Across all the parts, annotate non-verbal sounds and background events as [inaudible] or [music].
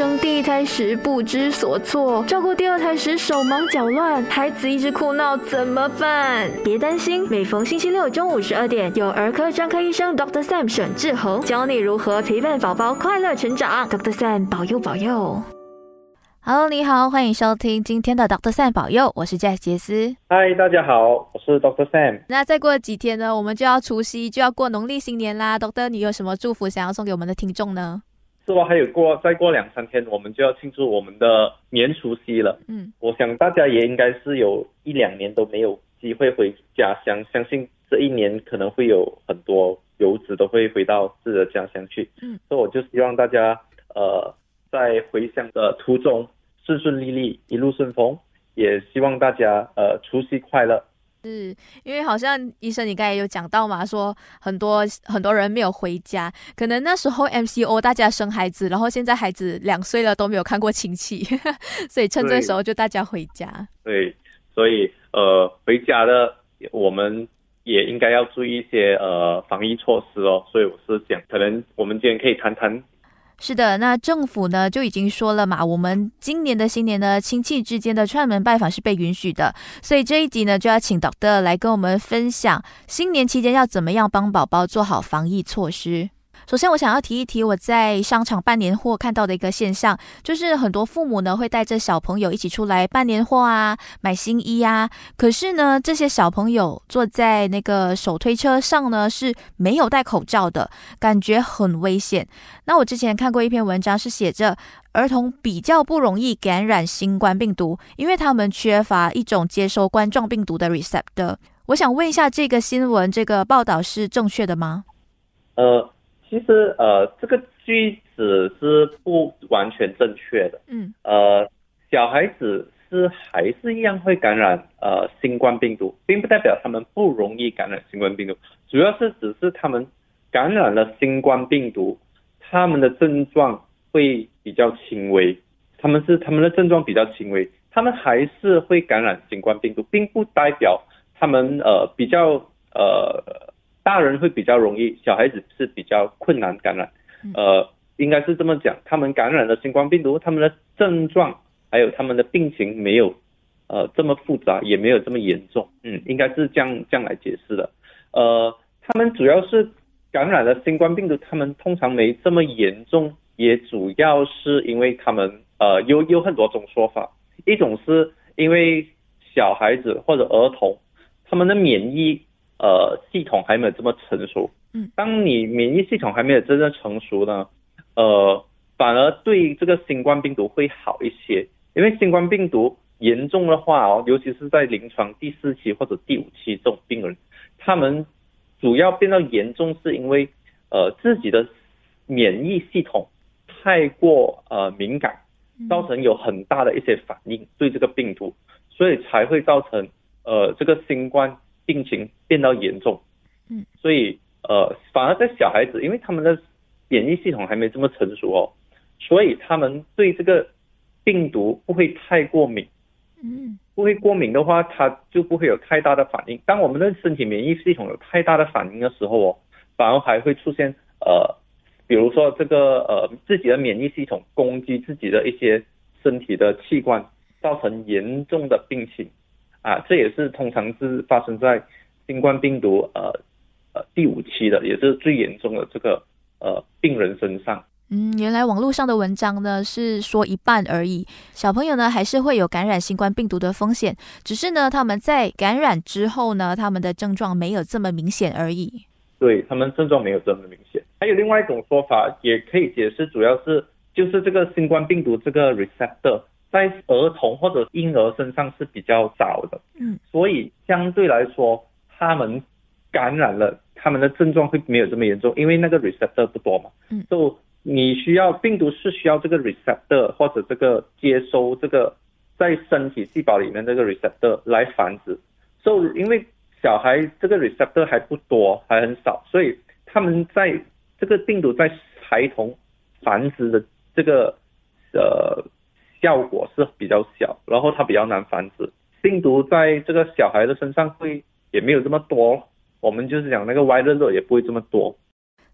生第一胎时不知所措，照顾第二胎时手忙脚乱，孩子一直哭闹，怎么办？别担心，每逢星期六中午十二点，有儿科专科医生 Dr. Sam 沈志恒教你如何陪伴宝宝快乐成长。Dr. Sam 保佑保佑。Hello，你好，欢迎收听今天的 Doctor Sam 保佑，我是 Jess 杰斯。嗨，大家好，我是 Doctor Sam。那再过几天呢，我们就要除夕，就要过农历新年啦。Doctor，你有什么祝福想要送给我们的听众呢？是吧？还有过再过两三天，我们就要庆祝我们的年除夕了。嗯，我想大家也应该是有一两年都没有机会回家乡，相信这一年可能会有很多游子都会回到自己的家乡去。嗯，所以我就希望大家呃在回乡的途中顺顺利利，一路顺风，也希望大家呃除夕快乐。是因为好像医生，你刚才有讲到嘛，说很多很多人没有回家，可能那时候 MCO 大家生孩子，然后现在孩子两岁了都没有看过亲戚，[laughs] 所以趁这时候就大家回家。对，所以呃回家的我们也应该要注意一些呃防疫措施哦。所以我是想，可能我们今天可以谈谈。是的，那政府呢就已经说了嘛，我们今年的新年呢，亲戚之间的串门拜访是被允许的，所以这一集呢就要请 Doctor 来跟我们分享新年期间要怎么样帮宝宝做好防疫措施。首先，我想要提一提我在商场办年货看到的一个现象，就是很多父母呢会带着小朋友一起出来办年货啊，买新衣啊。可是呢，这些小朋友坐在那个手推车上呢是没有戴口罩的，感觉很危险。那我之前看过一篇文章，是写着儿童比较不容易感染新冠病毒，因为他们缺乏一种接收冠状病毒的 receptor。我想问一下，这个新闻这个报道是正确的吗？呃。其实呃，这个句子是不完全正确的。嗯。呃，小孩子是还是一样会感染呃新冠病毒，并不代表他们不容易感染新冠病毒，主要是只是他们感染了新冠病毒，他们的症状会比较轻微。他们是他们的症状比较轻微，他们还是会感染新冠病毒，并不代表他们呃比较呃。大人会比较容易，小孩子是比较困难感染。呃，应该是这么讲，他们感染了新冠病毒，他们的症状还有他们的病情没有呃这么复杂，也没有这么严重。嗯，应该是这样这样来解释的。呃，他们主要是感染了新冠病毒，他们通常没这么严重，也主要是因为他们呃有有很多种说法，一种是因为小孩子或者儿童他们的免疫。呃，系统还没有这么成熟。嗯，当你免疫系统还没有真正成熟呢，呃，反而对这个新冠病毒会好一些。因为新冠病毒严重的话哦，尤其是在临床第四期或者第五期这种病人，他们主要变到严重是因为呃自己的免疫系统太过呃敏感，造成有很大的一些反应对这个病毒，所以才会造成呃这个新冠。病情变到严重，嗯，所以呃，反而在小孩子，因为他们的免疫系统还没这么成熟哦，所以他们对这个病毒不会太过敏，嗯，不会过敏的话，他就不会有太大的反应。当我们的身体免疫系统有太大的反应的时候哦，反而还会出现呃，比如说这个呃自己的免疫系统攻击自己的一些身体的器官，造成严重的病情。啊，这也是通常是发生在新冠病毒呃呃第五期的，也是最严重的这个呃病人身上。嗯，原来网络上的文章呢是说一半而已，小朋友呢还是会有感染新冠病毒的风险，只是呢他们在感染之后呢，他们的症状没有这么明显而已。对他们症状没有这么明显。还有另外一种说法也可以解释，主要是就是这个新冠病毒这个 receptor。在儿童或者婴儿身上是比较少的，嗯，所以相对来说，他们感染了，他们的症状会没有这么严重，因为那个 receptor 不多嘛，嗯，就你需要病毒是需要这个 receptor 或者这个接收这个在身体细胞里面这个 receptor 来繁殖，所以因为小孩这个 receptor 还不多，还很少，所以他们在这个病毒在孩童繁殖的这个呃。效果是比较小，然后它比较难繁殖。病毒在这个小孩的身上会也没有这么多，我们就是讲那个 Y 热热也不会这么多。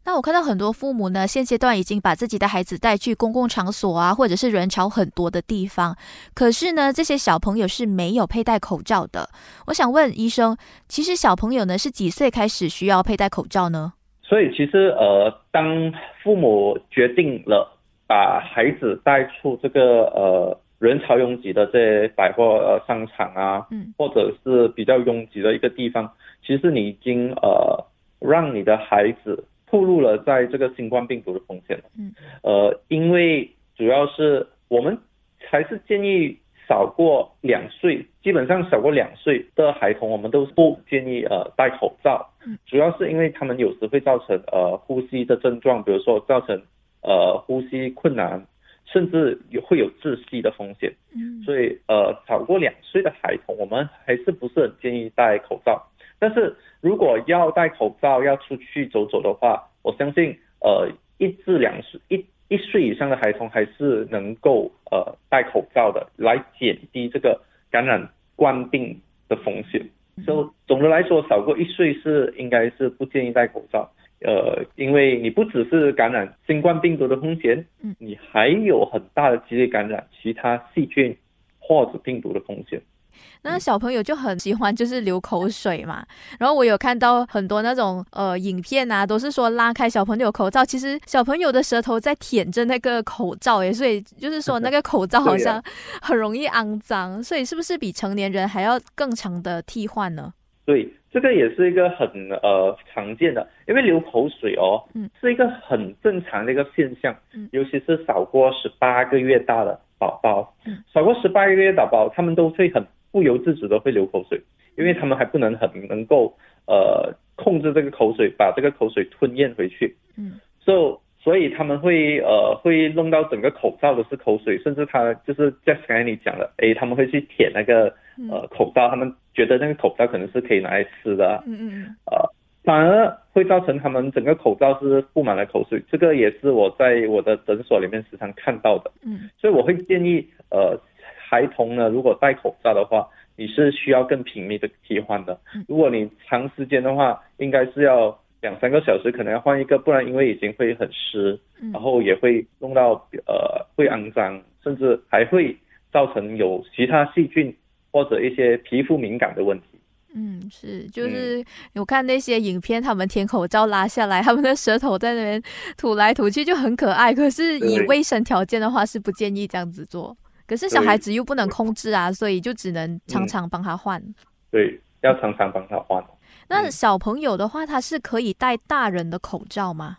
那我看到很多父母呢，现阶段已经把自己的孩子带去公共场所啊，或者是人潮很多的地方，可是呢，这些小朋友是没有佩戴口罩的。我想问医生，其实小朋友呢是几岁开始需要佩戴口罩呢？所以其实呃，当父母决定了把孩子带出这个呃人潮拥挤的这些百货呃商场啊，嗯，或者是比较拥挤的一个地方，其实你已经呃让你的孩子。暴露了在这个新冠病毒的风险嗯，呃，因为主要是我们还是建议少过两岁，基本上少过两岁的孩童，我们都不建议呃戴口罩。嗯，主要是因为他们有时会造成呃呼吸的症状，比如说造成呃呼吸困难，甚至有会有窒息的风险。嗯，所以呃少过两岁的孩童，我们还是不是很建议戴口罩。但是如果要戴口罩要出去走走的话，我相信呃一至两岁一一岁以上的孩童还是能够呃戴口罩的，来减低这个感染冠病的风险。就总的来说，少过一岁是应该是不建议戴口罩，呃，因为你不只是感染新冠病毒的风险，嗯，你还有很大的几率感染其他细菌或者病毒的风险。那小朋友就很喜欢，就是流口水嘛。[laughs] 然后我有看到很多那种呃影片啊，都是说拉开小朋友口罩，其实小朋友的舌头在舔着那个口罩诶，所以就是说那 [laughs] 个口罩好像很容易肮脏。所以是不是比成年人还要更长的替换呢？对，这个也是一个很呃常见的，因为流口水哦，嗯，是一个很正常的一个现象，嗯，尤其是少过十八个月大的宝宝，嗯，少过十八个月宝宝，他们都会很。不由自主的会流口水，因为他们还不能很能够呃控制这个口水，把这个口水吞咽回去。嗯，所所以他们会呃会弄到整个口罩都是口水，甚至他就是像刚才你讲的，哎，他们会去舔那个呃口罩，他们觉得那个口罩可能是可以拿来吃的。嗯嗯嗯。呃，反而会造成他们整个口罩是布满了口水，这个也是我在我的诊所里面时常看到的。嗯，所以我会建议呃。孩童呢，如果戴口罩的话，你是需要更频密的替换的。如果你长时间的话，应该是要两三个小时，可能要换一个，不然因为已经会很湿，然后也会弄到呃会肮脏，甚至还会造成有其他细菌或者一些皮肤敏感的问题。嗯，是，就是我看那些影片，他们舔口罩拉下来，他们的舌头在那边吐来吐去就很可爱。可是以卫生条件的话，是不建议这样子做。可是小孩子又不能控制啊，所以就只能常常帮他换。对，要常常帮他换。那小朋友的话，他是可以戴大人的口罩吗？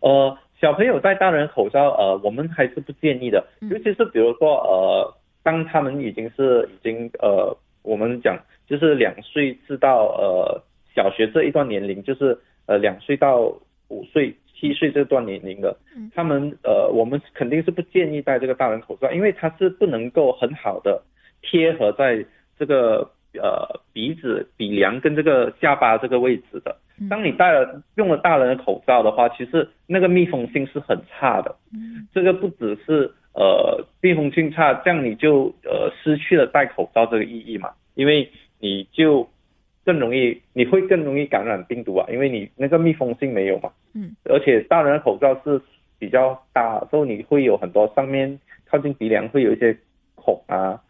呃，小朋友戴大人口罩，呃，我们还是不建议的。尤其是比如说，呃，当他们已经是已经呃，我们讲就是两岁至到呃小学这一段年龄，就是呃两岁到五岁。七岁这段年龄的，他们呃，我们肯定是不建议戴这个大人口罩，因为它是不能够很好的贴合在这个呃鼻子、鼻梁跟这个下巴这个位置的。当你戴了用了大人的口罩的话，其实那个密封性是很差的。这个不只是呃密封性差，这样你就呃失去了戴口罩这个意义嘛，因为你就。更容易，你会更容易感染病毒啊，因为你那个密封性没有嘛。嗯。而且大人的口罩是比较大，所以你会有很多上面靠近鼻梁会有一些孔啊，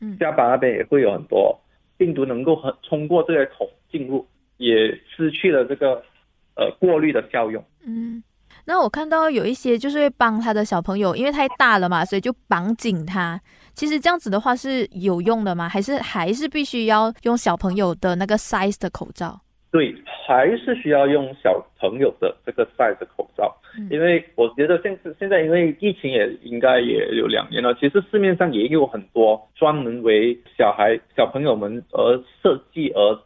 嗯，下巴那边也会有很多病毒能够很通过这些孔进入，也失去了这个呃过滤的效用。嗯。那我看到有一些就是会帮他的小朋友，因为太大了嘛，所以就绑紧他。其实这样子的话是有用的吗？还是还是必须要用小朋友的那个 size 的口罩？对，还是需要用小朋友的这个 size 的口罩。因为我觉得现在现在因为疫情也应该也有两年了，其实市面上也有很多专门为小孩小朋友们而设计而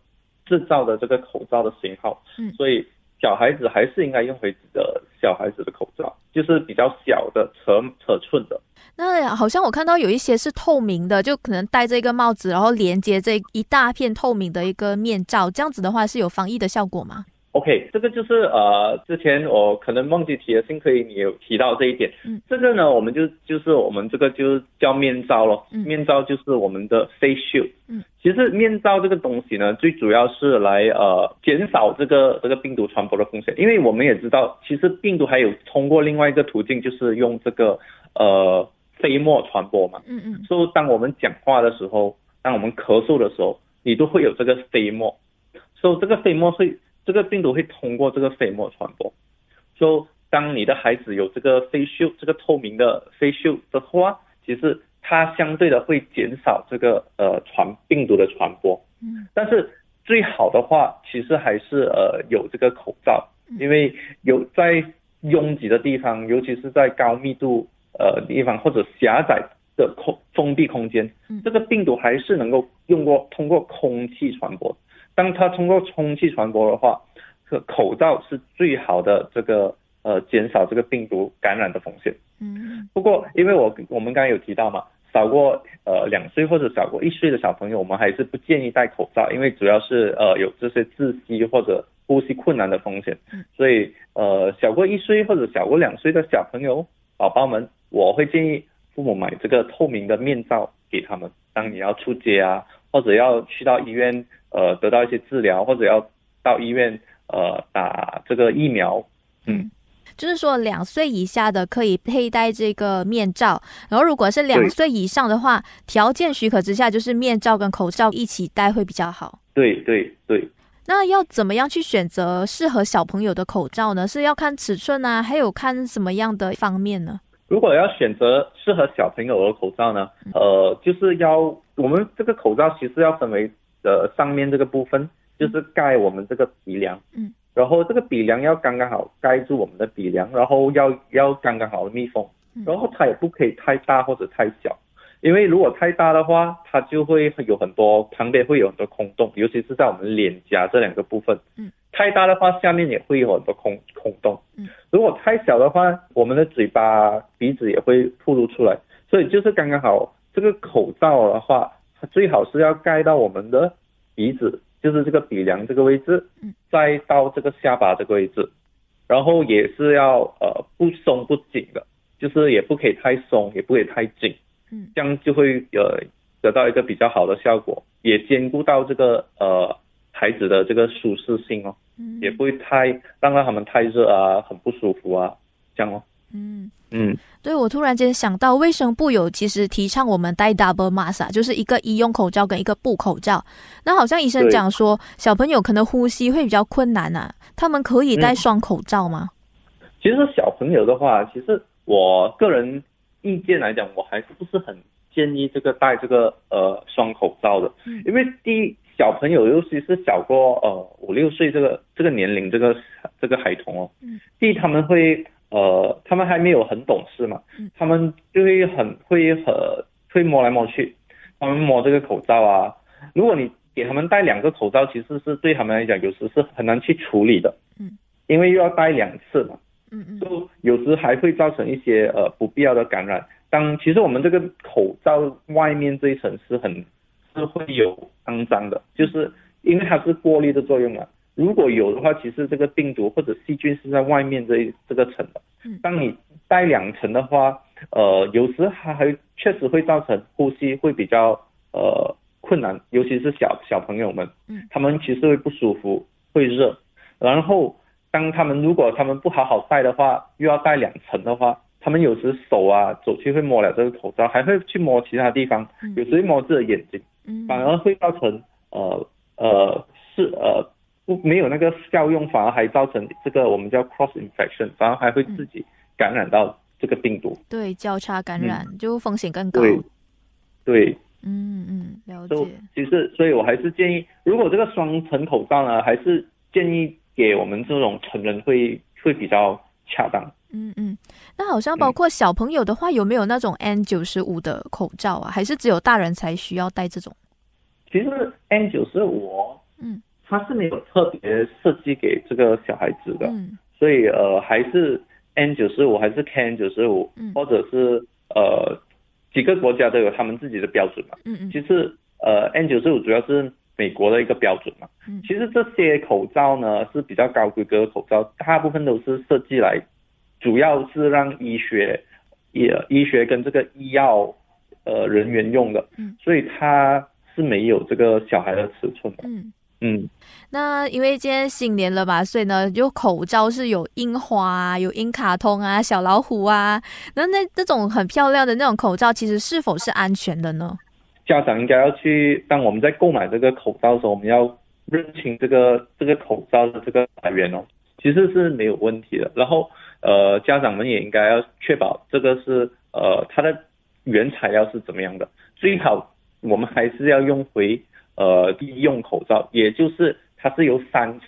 制造的这个口罩的型号。嗯，所以。小孩子还是应该用回的小孩子的口罩，就是比较小的尺尺寸的。那好像我看到有一些是透明的，就可能戴着一个帽子，然后连接这一大片透明的一个面罩，这样子的话是有防疫的效果吗？OK，这个就是呃，之前我可能忘记提了，幸亏你有提到这一点。嗯，这个呢，我们就就是我们这个就叫面罩咯。嗯，面罩就是我们的 face shield。嗯，其实面罩这个东西呢，最主要是来呃减少这个这个病毒传播的风险，因为我们也知道，其实病毒还有通过另外一个途径，就是用这个呃飞沫传播嘛。嗯嗯。所以当我们讲话的时候，当我们咳嗽的时候，你都会有这个飞沫，所以这个飞沫会。这个病毒会通过这个飞沫传播，就当你的孩子有这个飞袖，这个透明的飞袖的话，其实它相对的会减少这个呃传病毒的传播。嗯，但是最好的话，其实还是呃有这个口罩，因为有在拥挤的地方，尤其是在高密度呃地方或者狭窄的空封闭空间，这个病毒还是能够用过通过空气传播。当它通过空气传播的话，这口罩是最好的这个呃减少这个病毒感染的风险。嗯。不过，因为我我们刚刚有提到嘛，少过呃两岁或者少过一岁的小朋友，我们还是不建议戴口罩，因为主要是呃有这些窒息或者呼吸困难的风险。嗯。所以呃小过一岁或者小过两岁的小朋友宝宝们，我会建议父母买这个透明的面罩给他们，当你要出街啊，或者要去到医院。呃，得到一些治疗，或者要到医院呃打这个疫苗，嗯，就是说两岁以下的可以佩戴这个面罩，然后如果是两岁以上的话，条件许可之下，就是面罩跟口罩一起戴会比较好。对对对。那要怎么样去选择适合小朋友的口罩呢？是要看尺寸啊，还有看什么样的方面呢？如果要选择适合小朋友的口罩呢，呃，就是要我们这个口罩其实要分为。的上面这个部分就是盖我们这个鼻梁，嗯，然后这个鼻梁要刚刚好盖住我们的鼻梁，然后要要刚刚好的密封，然后它也不可以太大或者太小，因为如果太大的话，它就会有很多旁边会有很多空洞，尤其是在我们脸颊这两个部分，嗯，太大的话下面也会有很多空空洞，嗯，如果太小的话，我们的嘴巴鼻子也会暴露出来，所以就是刚刚好这个口罩的话。最好是要盖到我们的鼻子，就是这个鼻梁这个位置，再到这个下巴这个位置，然后也是要呃不松不紧的，就是也不可以太松，也不可以太紧，嗯，这样就会呃得到一个比较好的效果，也兼顾到这个呃孩子的这个舒适性哦，嗯，也不会太让到他们太热啊，很不舒服啊，这样哦。嗯嗯，对我突然间想到，卫生部有其实提倡我们戴 double mask，就是一个医用口罩跟一个布口罩。那好像医生讲说，小朋友可能呼吸会比较困难啊，他们可以戴双口罩吗？其实小朋友的话，其实我个人意见来讲，我还是不是很建议这个戴这个呃双口罩的，因为第一，小朋友尤其是小过呃五六岁这个这个年龄这个这个孩童哦，嗯。第一他们会。呃，他们还没有很懂事嘛，他们就会很会很会摸来摸去，他们摸这个口罩啊。如果你给他们戴两个口罩，其实是对他们来讲有时是很难去处理的，嗯，因为又要戴两次嘛，嗯嗯，就有时还会造成一些呃不必要的感染。当其实我们这个口罩外面这一层是很是会有肮脏的，就是因为它是过滤的作用嘛。如果有的话，其实这个病毒或者细菌是在外面这这个层的。嗯。当你戴两层的话，呃，有时还还确实会造成呼吸会比较呃困难，尤其是小小朋友们。嗯。他们其实会不舒服，会热。然后，当他们如果他们不好好戴的话，又要戴两层的话，他们有时手啊走去会摸了这个口罩，还会去摸其他地方，有时会摸自己的眼睛，反而会造成呃呃是呃。不没有那个效用，反而还造成这个我们叫 cross infection，反而还会自己感染到这个病毒。对，交叉感染就风险更高。对，对，嗯嗯，了解。其实，所以我还是建议，如果这个双层口罩呢，还是建议给我们这种成人会会比较恰当。嗯嗯，那好像包括小朋友的话，有没有那种 N 九十五的口罩啊？还是只有大人才需要戴这种？其实 N 九十五，嗯。它是没有特别设计给这个小孩子的，所以呃还是 N 九十五还是 KN 九十五，或者是呃几个国家都有他们自己的标准嘛。嗯嗯。其实呃 N 九十五主要是美国的一个标准嘛。其实这些口罩呢是比较高规格的口罩，大部分都是设计来，主要是让医学、医医学跟这个医药呃人员用的，所以它是没有这个小孩的尺寸的。嗯嗯，那因为今天新年了吧，所以呢，就口罩是有樱花啊，有樱卡通啊，小老虎啊，那那这种很漂亮的那种口罩，其实是否是安全的呢？家长应该要去，当我们在购买这个口罩的时候，我们要认清这个这个口罩的这个来源哦，其实是没有问题的。然后呃，家长们也应该要确保这个是呃它的原材料是怎么样的，最好我们还是要用回呃医用口罩，也就是它是由三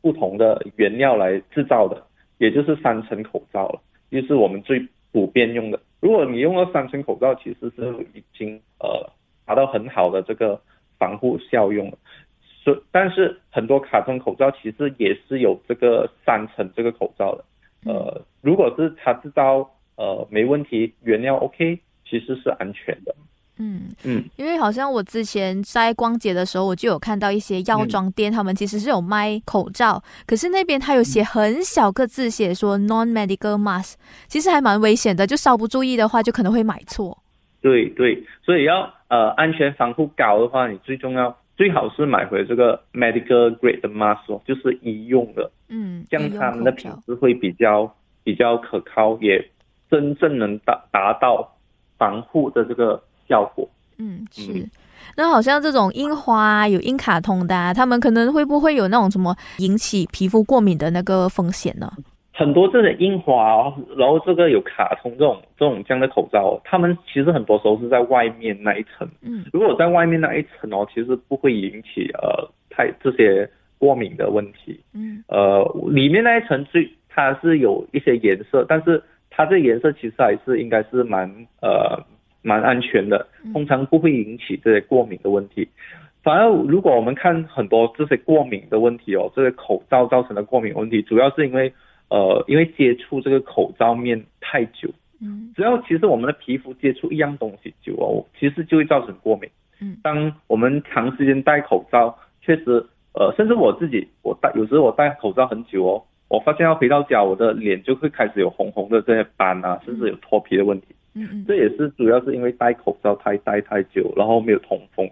不同的原料来制造的，也就是三层口罩了，就是我们最普遍用的。如果你用了三层口罩，其实是已经呃。达到很好的这个防护效用了，所但是很多卡通口罩其实也是有这个三层这个口罩的，呃，如果是它制造呃没问题，原料 OK，其实是安全的。嗯嗯，因为好像我之前在光节的时候，我就有看到一些药妆店，他们其实是有卖口罩，可是那边他有写很小个字，写说 non-medical mask，其实还蛮危险的，就稍不注意的话，就可能会买错。对对，所以要呃安全防护高的话，你最重要最好是买回这个 medical grade 的 mask，就是医用的，嗯，这样他们的品质会比较比较可靠，也真正能达达到防护的这个效果。嗯，是。那好像这种樱花有樱卡通的，他们可能会不会有那种什么引起皮肤过敏的那个风险呢？很多这种樱花哦，然后这个有卡通这种这种这样的口罩，他们其实很多时候是在外面那一层。嗯，如果在外面那一层哦，其实不会引起呃太这些过敏的问题。嗯，呃，里面那一层最它是有一些颜色，但是它这颜色其实还是应该是蛮呃蛮安全的，通常不会引起这些过敏的问题。反而如果我们看很多这些过敏的问题哦，这些口罩造成的过敏问题，主要是因为。呃，因为接触这个口罩面太久，嗯，只要其实我们的皮肤接触一样东西久哦，其实就会造成过敏。嗯，当我们长时间戴口罩，确实，呃，甚至我自己，我戴有时候我戴口罩很久哦，我发现要回到家，我的脸就会开始有红红的这些斑啊，甚至有脱皮的问题。嗯嗯，这也是主要是因为戴口罩太戴太久，然后没有通风，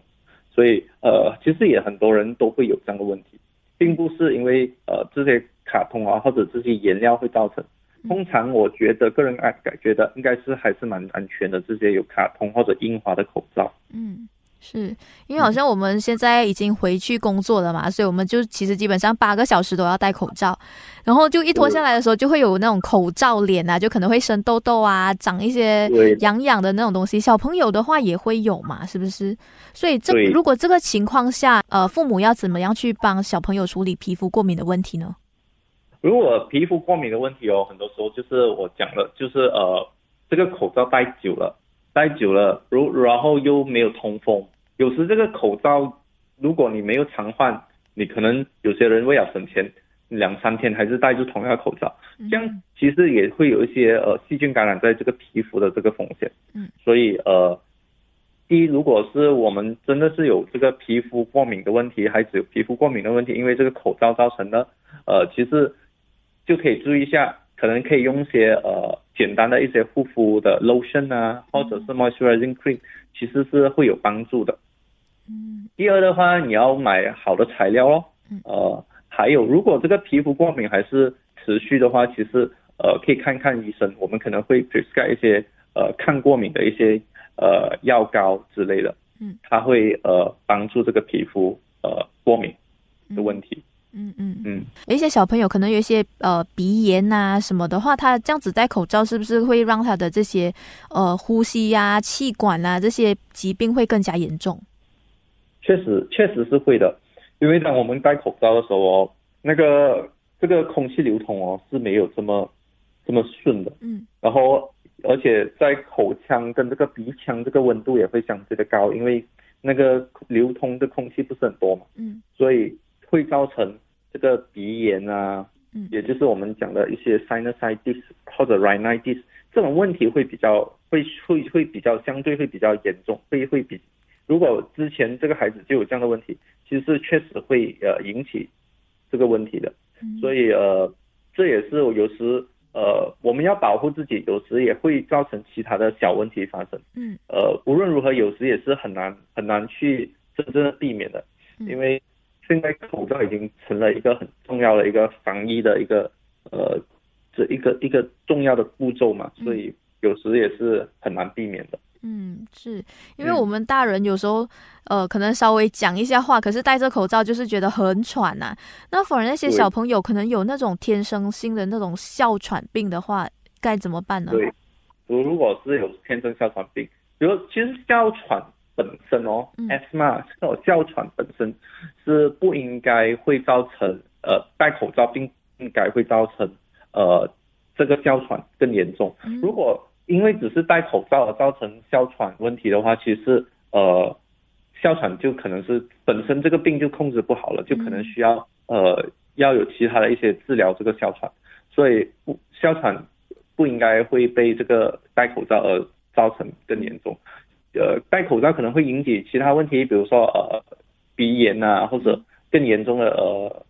所以呃，其实也很多人都会有这样的问题，并不是因为呃这些。卡通啊，或者这些颜料会造成。通常我觉得个人爱感觉得应该是还是蛮安全的，这些有卡通或者樱花的口罩。嗯。是因为好像我们现在已经回去工作了嘛，所以我们就其实基本上八个小时都要戴口罩，然后就一脱下来的时候就会有那种口罩脸啊，就可能会生痘痘啊，长一些痒痒的那种东西。小朋友的话也会有嘛，是不是？所以这如果这个情况下，呃，父母要怎么样去帮小朋友处理皮肤过敏的问题呢？如果皮肤过敏的问题哦，很多时候就是我讲了，就是呃，这个口罩戴久了，戴久了，如然后又没有通风。有时这个口罩，如果你没有常换，你可能有些人为了省钱，两三天还是戴着同样的口罩，这样其实也会有一些呃细菌感染在这个皮肤的这个风险。嗯，所以呃，第一，如果是我们真的是有这个皮肤过敏的问题，孩子有皮肤过敏的问题，因为这个口罩造成的，呃，其实就可以注意一下，可能可以用一些呃简单的一些护肤的 lotion 啊，或者是 moisturizing cream，其实是会有帮助的。嗯，第二的话，你要买好的材料哦。呃，还有，如果这个皮肤过敏还是持续的话，其实呃可以看看医生，我们可能会 prescribe 一些呃抗过敏的一些呃药膏之类的。嗯，它会呃帮助这个皮肤呃过敏的问题。嗯嗯嗯，有一些小朋友可能有一些呃鼻炎呐什么的话，他这样子戴口罩是不是会让他的这些呃呼吸呀、气管啊这些疾病会更加严重？确实，确实是会的，因为当我们戴口罩的时候哦，那个这个空气流通哦是没有这么这么顺的，嗯，然后而且在口腔跟这个鼻腔这个温度也会相对的高，因为那个流通的空气不是很多嘛，嗯，所以会造成这个鼻炎啊，嗯，也就是我们讲的一些 sinusitis 或者 rhinitis 这种问题会比较会会会比较相对会比较严重，会会比。如果之前这个孩子就有这样的问题，其其实确实会呃引起这个问题的。所以呃，这也是有时呃我们要保护自己，有时也会造成其他的小问题发生。嗯。呃，无论如何，有时也是很难很难去真正的避免的，因为现在口罩已经成了一个很重要的一个防疫的一个呃这一个一个重要的步骤嘛，所以有时也是很难避免的。嗯，是因为我们大人有时候，呃，可能稍微讲一下话，可是戴着口罩就是觉得很喘呐。那反而那些小朋友可能有那种天生性的那种哮喘病的话，该怎么办呢？对，如如果是有天生哮喘病，比如其实哮喘本身哦，asthma 这种哮喘本身是不应该会造成呃戴口罩并应该会造成呃这个哮喘更严重。如果因为只是戴口罩而造成哮喘问题的话，其实呃，哮喘就可能是本身这个病就控制不好了，就可能需要呃要有其他的一些治疗这个哮喘，所以不哮喘不应该会被这个戴口罩而造成更严重，呃，戴口罩可能会引起其他问题，比如说呃鼻炎呐，或者更严重的呃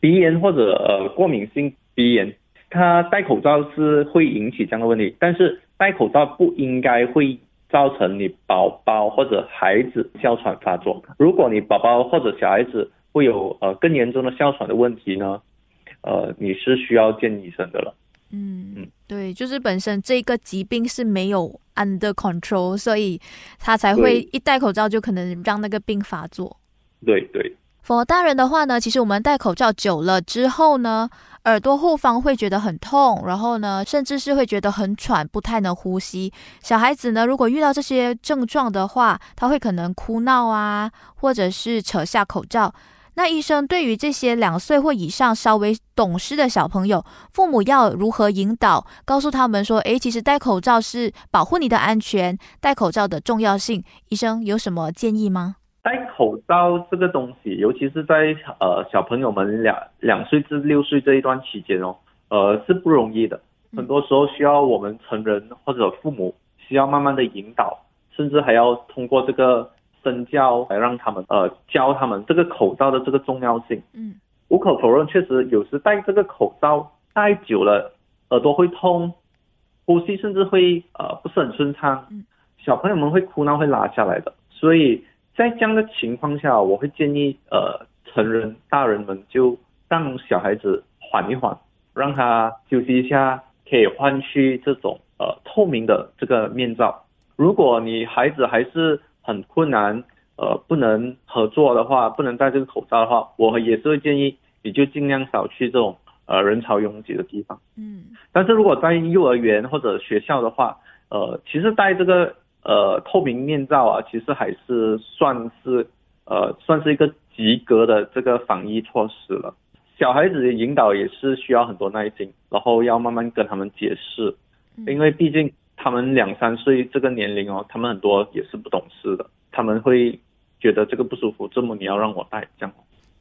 鼻炎或者呃过敏性鼻炎，他戴口罩是会引起这样的问题，但是。戴口罩不应该会造成你宝宝或者孩子哮喘发作。如果你宝宝或者小孩子会有呃更严重的哮喘的问题呢，呃，你是需要见医生的了。嗯嗯，对，就是本身这个疾病是没有 under control，所以他才会一戴口罩就可能让那个病发作。对对。for 大人的话呢，其实我们戴口罩久了之后呢，耳朵后方会觉得很痛，然后呢，甚至是会觉得很喘，不太能呼吸。小孩子呢，如果遇到这些症状的话，他会可能哭闹啊，或者是扯下口罩。那医生对于这些两岁或以上稍微懂事的小朋友，父母要如何引导，告诉他们说，诶，其实戴口罩是保护你的安全，戴口罩的重要性。医生有什么建议吗？戴口罩这个东西，尤其是在呃小朋友们两两岁至六岁这一段期间哦，呃是不容易的。很多时候需要我们成人或者父母需要慢慢的引导，甚至还要通过这个身教来让他们呃教他们这个口罩的这个重要性。嗯，无可否认，确实有时戴这个口罩戴久了，耳朵会痛，呼吸甚至会呃不是很顺畅。嗯，小朋友们会哭闹会拉下来的，所以。在这样的情况下，我会建议呃成人大人们就让小孩子缓一缓，让他休息一下，可以换去这种呃透明的这个面罩。如果你孩子还是很困难，呃不能合作的话，不能戴这个口罩的话，我也是会建议你就尽量少去这种呃人潮拥挤的地方。嗯，但是如果在幼儿园或者学校的话，呃其实戴这个。呃，透明面罩啊，其实还是算是呃，算是一个及格的这个防疫措施了。小孩子的引导也是需要很多耐心，然后要慢慢跟他们解释，因为毕竟他们两三岁这个年龄哦，他们很多也是不懂事的，他们会觉得这个不舒服，这么你要让我戴这样。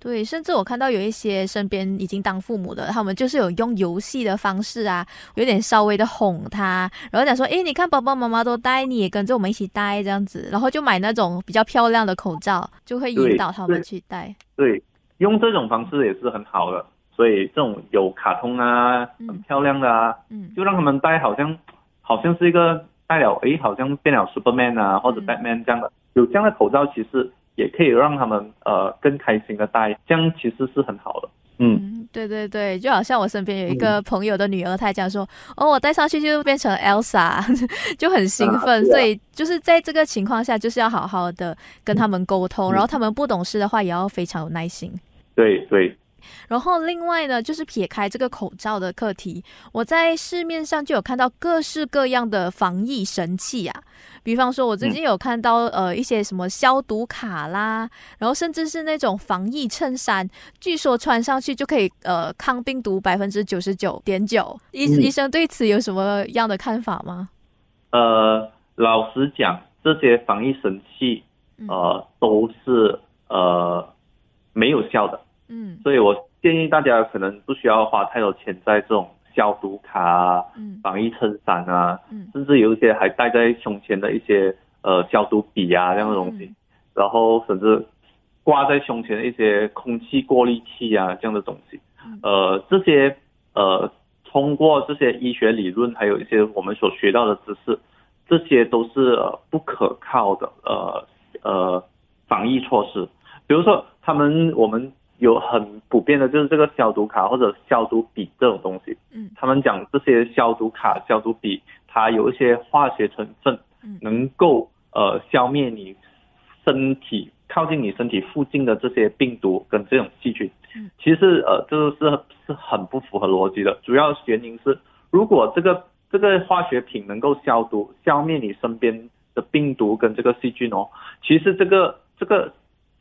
对，甚至我看到有一些身边已经当父母的，他们就是有用游戏的方式啊，有点稍微的哄他，然后讲说，哎，你看爸爸妈妈都戴，你也跟着我们一起戴这样子，然后就买那种比较漂亮的口罩，就会引导他们去戴。对，用这种方式也是很好的，所以这种有卡通啊，很漂亮的啊，嗯，就让他们戴，好像好像是一个戴了，哎，好像变了 Superman 啊，或者 Batman 这样的，有这样的口罩其实。也可以让他们呃更开心的带，这样其实是很好的。嗯，对对对，就好像我身边有一个朋友的女儿，她讲说，哦，我带上去就变成 Elsa，[laughs] 就很兴奋。所以就是在这个情况下，就是要好好的跟他们沟通，然后他们不懂事的话，也要非常有耐心。对对。然后另外呢，就是撇开这个口罩的课题，我在市面上就有看到各式各样的防疫神器啊。比方说，我最近有看到呃一些什么消毒卡啦，然后甚至是那种防疫衬衫，据说穿上去就可以呃抗病毒百分之九十九点九。医医生对此有什么样的看法吗？呃，老实讲，这些防疫神器呃都是呃没有效的。嗯，所以我建议大家可能不需要花太多钱在这种。消毒卡啊，防疫衬衫啊，甚至有一些还戴在胸前的一些呃消毒笔啊这样的东西，然后甚至挂在胸前的一些空气过滤器啊这样的东西，呃，这些呃通过这些医学理论，还有一些我们所学到的知识，这些都是不可靠的呃呃防疫措施。比如说，他们我们有很普遍的就是这个消毒卡或者消毒笔这种东西，嗯，他们讲这些消毒卡、消毒笔，它有一些化学成分，能够呃消灭你身体。靠近你身体附近的这些病毒跟这种细菌，嗯其实呃，这个是是很不符合逻辑的。主要原因是，如果这个这个化学品能够消毒、消灭你身边的病毒跟这个细菌哦，其实这个这个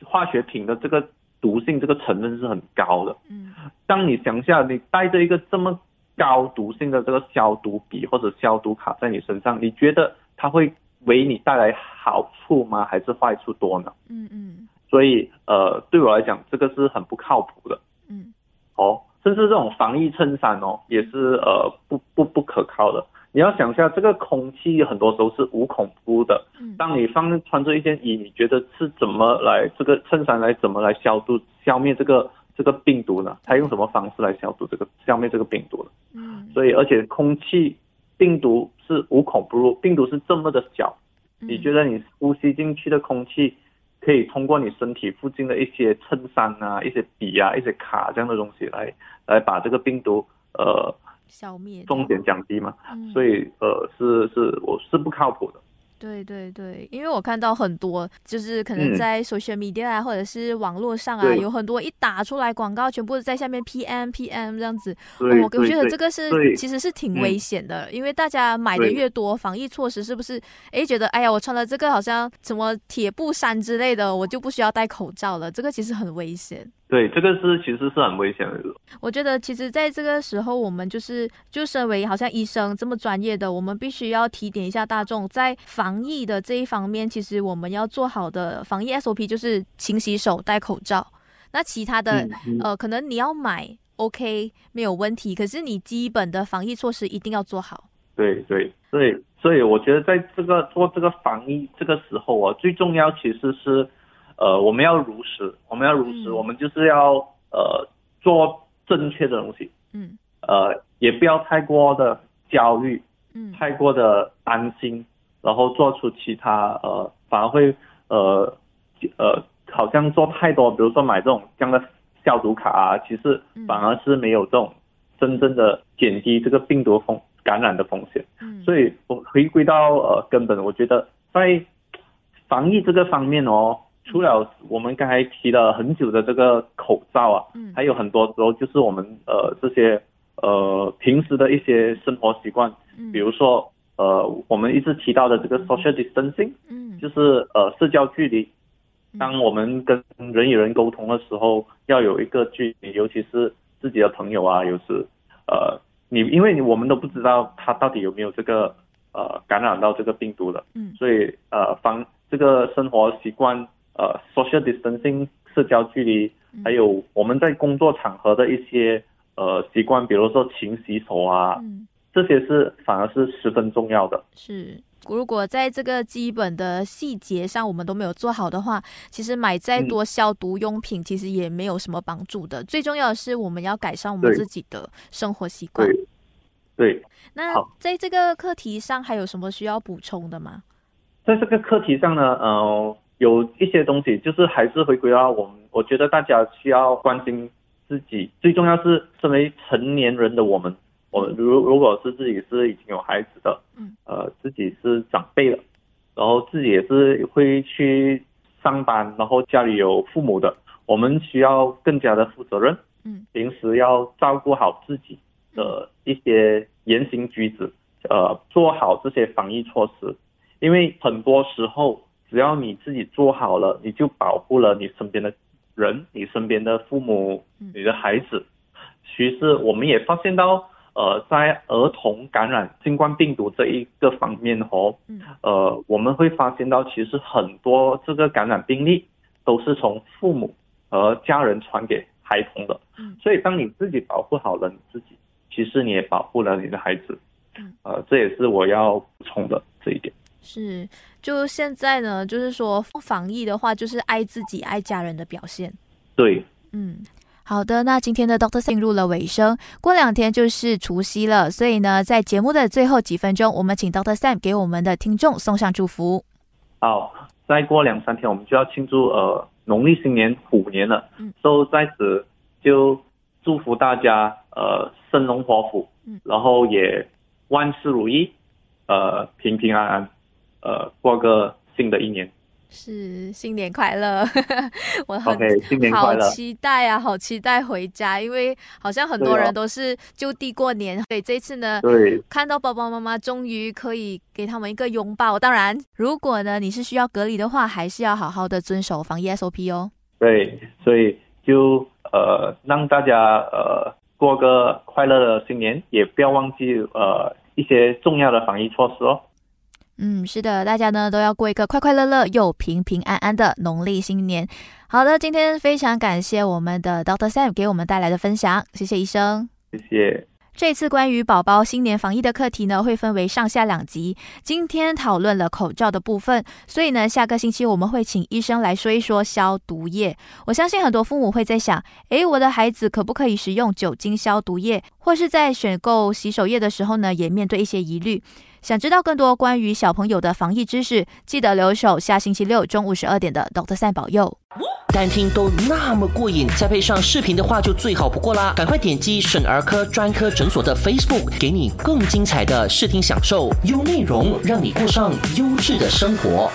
化学品的这个毒性这个成分是很高的。嗯，当你想下，你带着一个这么高毒性的这个消毒笔或者消毒卡在你身上，你觉得它会？为你带来好处吗？还是坏处多呢？嗯嗯。所以呃，对我来讲，这个是很不靠谱的。嗯。哦，甚至这种防疫衬衫哦，也是呃不不不可靠的。你要想一下，这个空气很多时候是无孔不入的。嗯。当你放穿着一件衣，你觉得是怎么来这个衬衫来怎么来消毒消灭这个这个病毒呢？它用什么方式来消毒这个消灭这个病毒呢？嗯。所以而且空气。病毒是无孔不入，病毒是这么的小，你觉得你呼吸进去的空气可以通过你身体附近的一些衬衫啊、一些笔啊、一些卡这样的东西来来把这个病毒呃消灭、风险降低嘛？所以呃是是我是不靠谱的。对对对，因为我看到很多，就是可能在 social media 啊，或者是网络上啊，有很多一打出来广告，全部在下面 PM PM 这样子。我我觉得这个是其实是挺危险的，因为大家买的越多，防疫措施是不是？哎，觉得哎呀，我穿了这个好像什么铁布衫之类的，我就不需要戴口罩了。这个其实很危险。对，这个是其实是很危险的。我觉得，其实在这个时候，我们就是就身为好像医生这么专业的，我们必须要提点一下大众，在防疫的这一方面，其实我们要做好的防疫 SOP 就是勤洗手、戴口罩。那其他的，呃，可能你要买 OK 没有问题，可是你基本的防疫措施一定要做好。对对对，所以我觉得在这个做这个防疫这个时候啊，最重要其实是。呃，我们要如实，我们要如实，我们就是要呃做正确的东西，嗯，呃，也不要太过的焦虑，嗯，太过的担心，然后做出其他呃反而会呃呃好像做太多，比如说买这种这样的消毒卡啊，其实反而是没有这种真正的减低这个病毒风感染的风险，嗯，所以我回归到呃根本，我觉得在防疫这个方面哦。除了我们刚才提了很久的这个口罩啊，嗯，还有很多时候就是我们呃这些呃平时的一些生活习惯，嗯，比如说呃我们一直提到的这个 social distancing，嗯，就是呃社交距离，当我们跟人与人沟通的时候，要有一个距离，尤其是自己的朋友啊，有时呃你因为我们都不知道他到底有没有这个呃感染到这个病毒的，嗯，所以呃防这个生活习惯。呃，social distancing 社交距离，还有我们在工作场合的一些呃习惯，比如说勤洗手啊，这些是反而是十分重要的。是，如果在这个基本的细节上我们都没有做好的话，其实买再多消毒用品其实也没有什么帮助的。最重要的是我们要改善我们自己的生活习惯。对，对。那在这个课题上还有什么需要补充的吗？在这个课题上呢，呃。有一些东西就是还是回归到我们，我觉得大家需要关心自己，最重要是身为成年人的我们，我们如如果是自己是已经有孩子的，嗯，呃，自己是长辈了，然后自己也是会去上班，然后家里有父母的，我们需要更加的负责任，嗯，平时要照顾好自己的一些言行举止，呃，做好这些防疫措施，因为很多时候。只要你自己做好了，你就保护了你身边的人，你身边的父母，你的孩子。其实我们也发现到，呃，在儿童感染新冠病毒这一个方面哦，呃，我们会发现到，其实很多这个感染病例都是从父母和家人传给孩童的。所以当你自己保护好了你自己，其实你也保护了你的孩子。呃，这也是我要补充的这一点。是，就现在呢，就是说防疫的话，就是爱自己、爱家人的表现。对，嗯。好的，那今天的 Doctor 进入了尾声，过两天就是除夕了，所以呢，在节目的最后几分钟，我们请 Doctor Sam 给我们的听众送上祝福。好，再过两三天，我们就要庆祝呃农历新年虎年了，嗯，所以在此就祝福大家呃生龙活虎，嗯，然后也万事如意，呃平平安安，呃过个新的一年。是新年快乐，[laughs] 我很好期待啊，好期待回家，因为好像很多人都是就地过年，所以这次呢，对，看到爸爸妈妈终于可以给他们一个拥抱。当然，如果呢你是需要隔离的话，还是要好好的遵守防疫 SOP 哦。对，所以就呃让大家呃过个快乐的新年，也不要忘记呃一些重要的防疫措施哦。嗯，是的，大家呢都要过一个快快乐乐又平平安安的农历新年。好的，今天非常感谢我们的 Doctor Sam 给我们带来的分享，谢谢医生，谢谢。这次关于宝宝新年防疫的课题呢，会分为上下两集。今天讨论了口罩的部分，所以呢，下个星期我们会请医生来说一说消毒液。我相信很多父母会在想，诶，我的孩子可不可以使用酒精消毒液？或是在选购洗手液的时候呢，也面对一些疑虑。想知道更多关于小朋友的防疫知识，记得留守下星期六中午十二点的 Doctor 赛保佑。单听都那么过瘾，再配上视频的话就最好不过啦！赶快点击省儿科专科诊所的 Facebook，给你更精彩的视听享受，优内容让你过上优质的生活。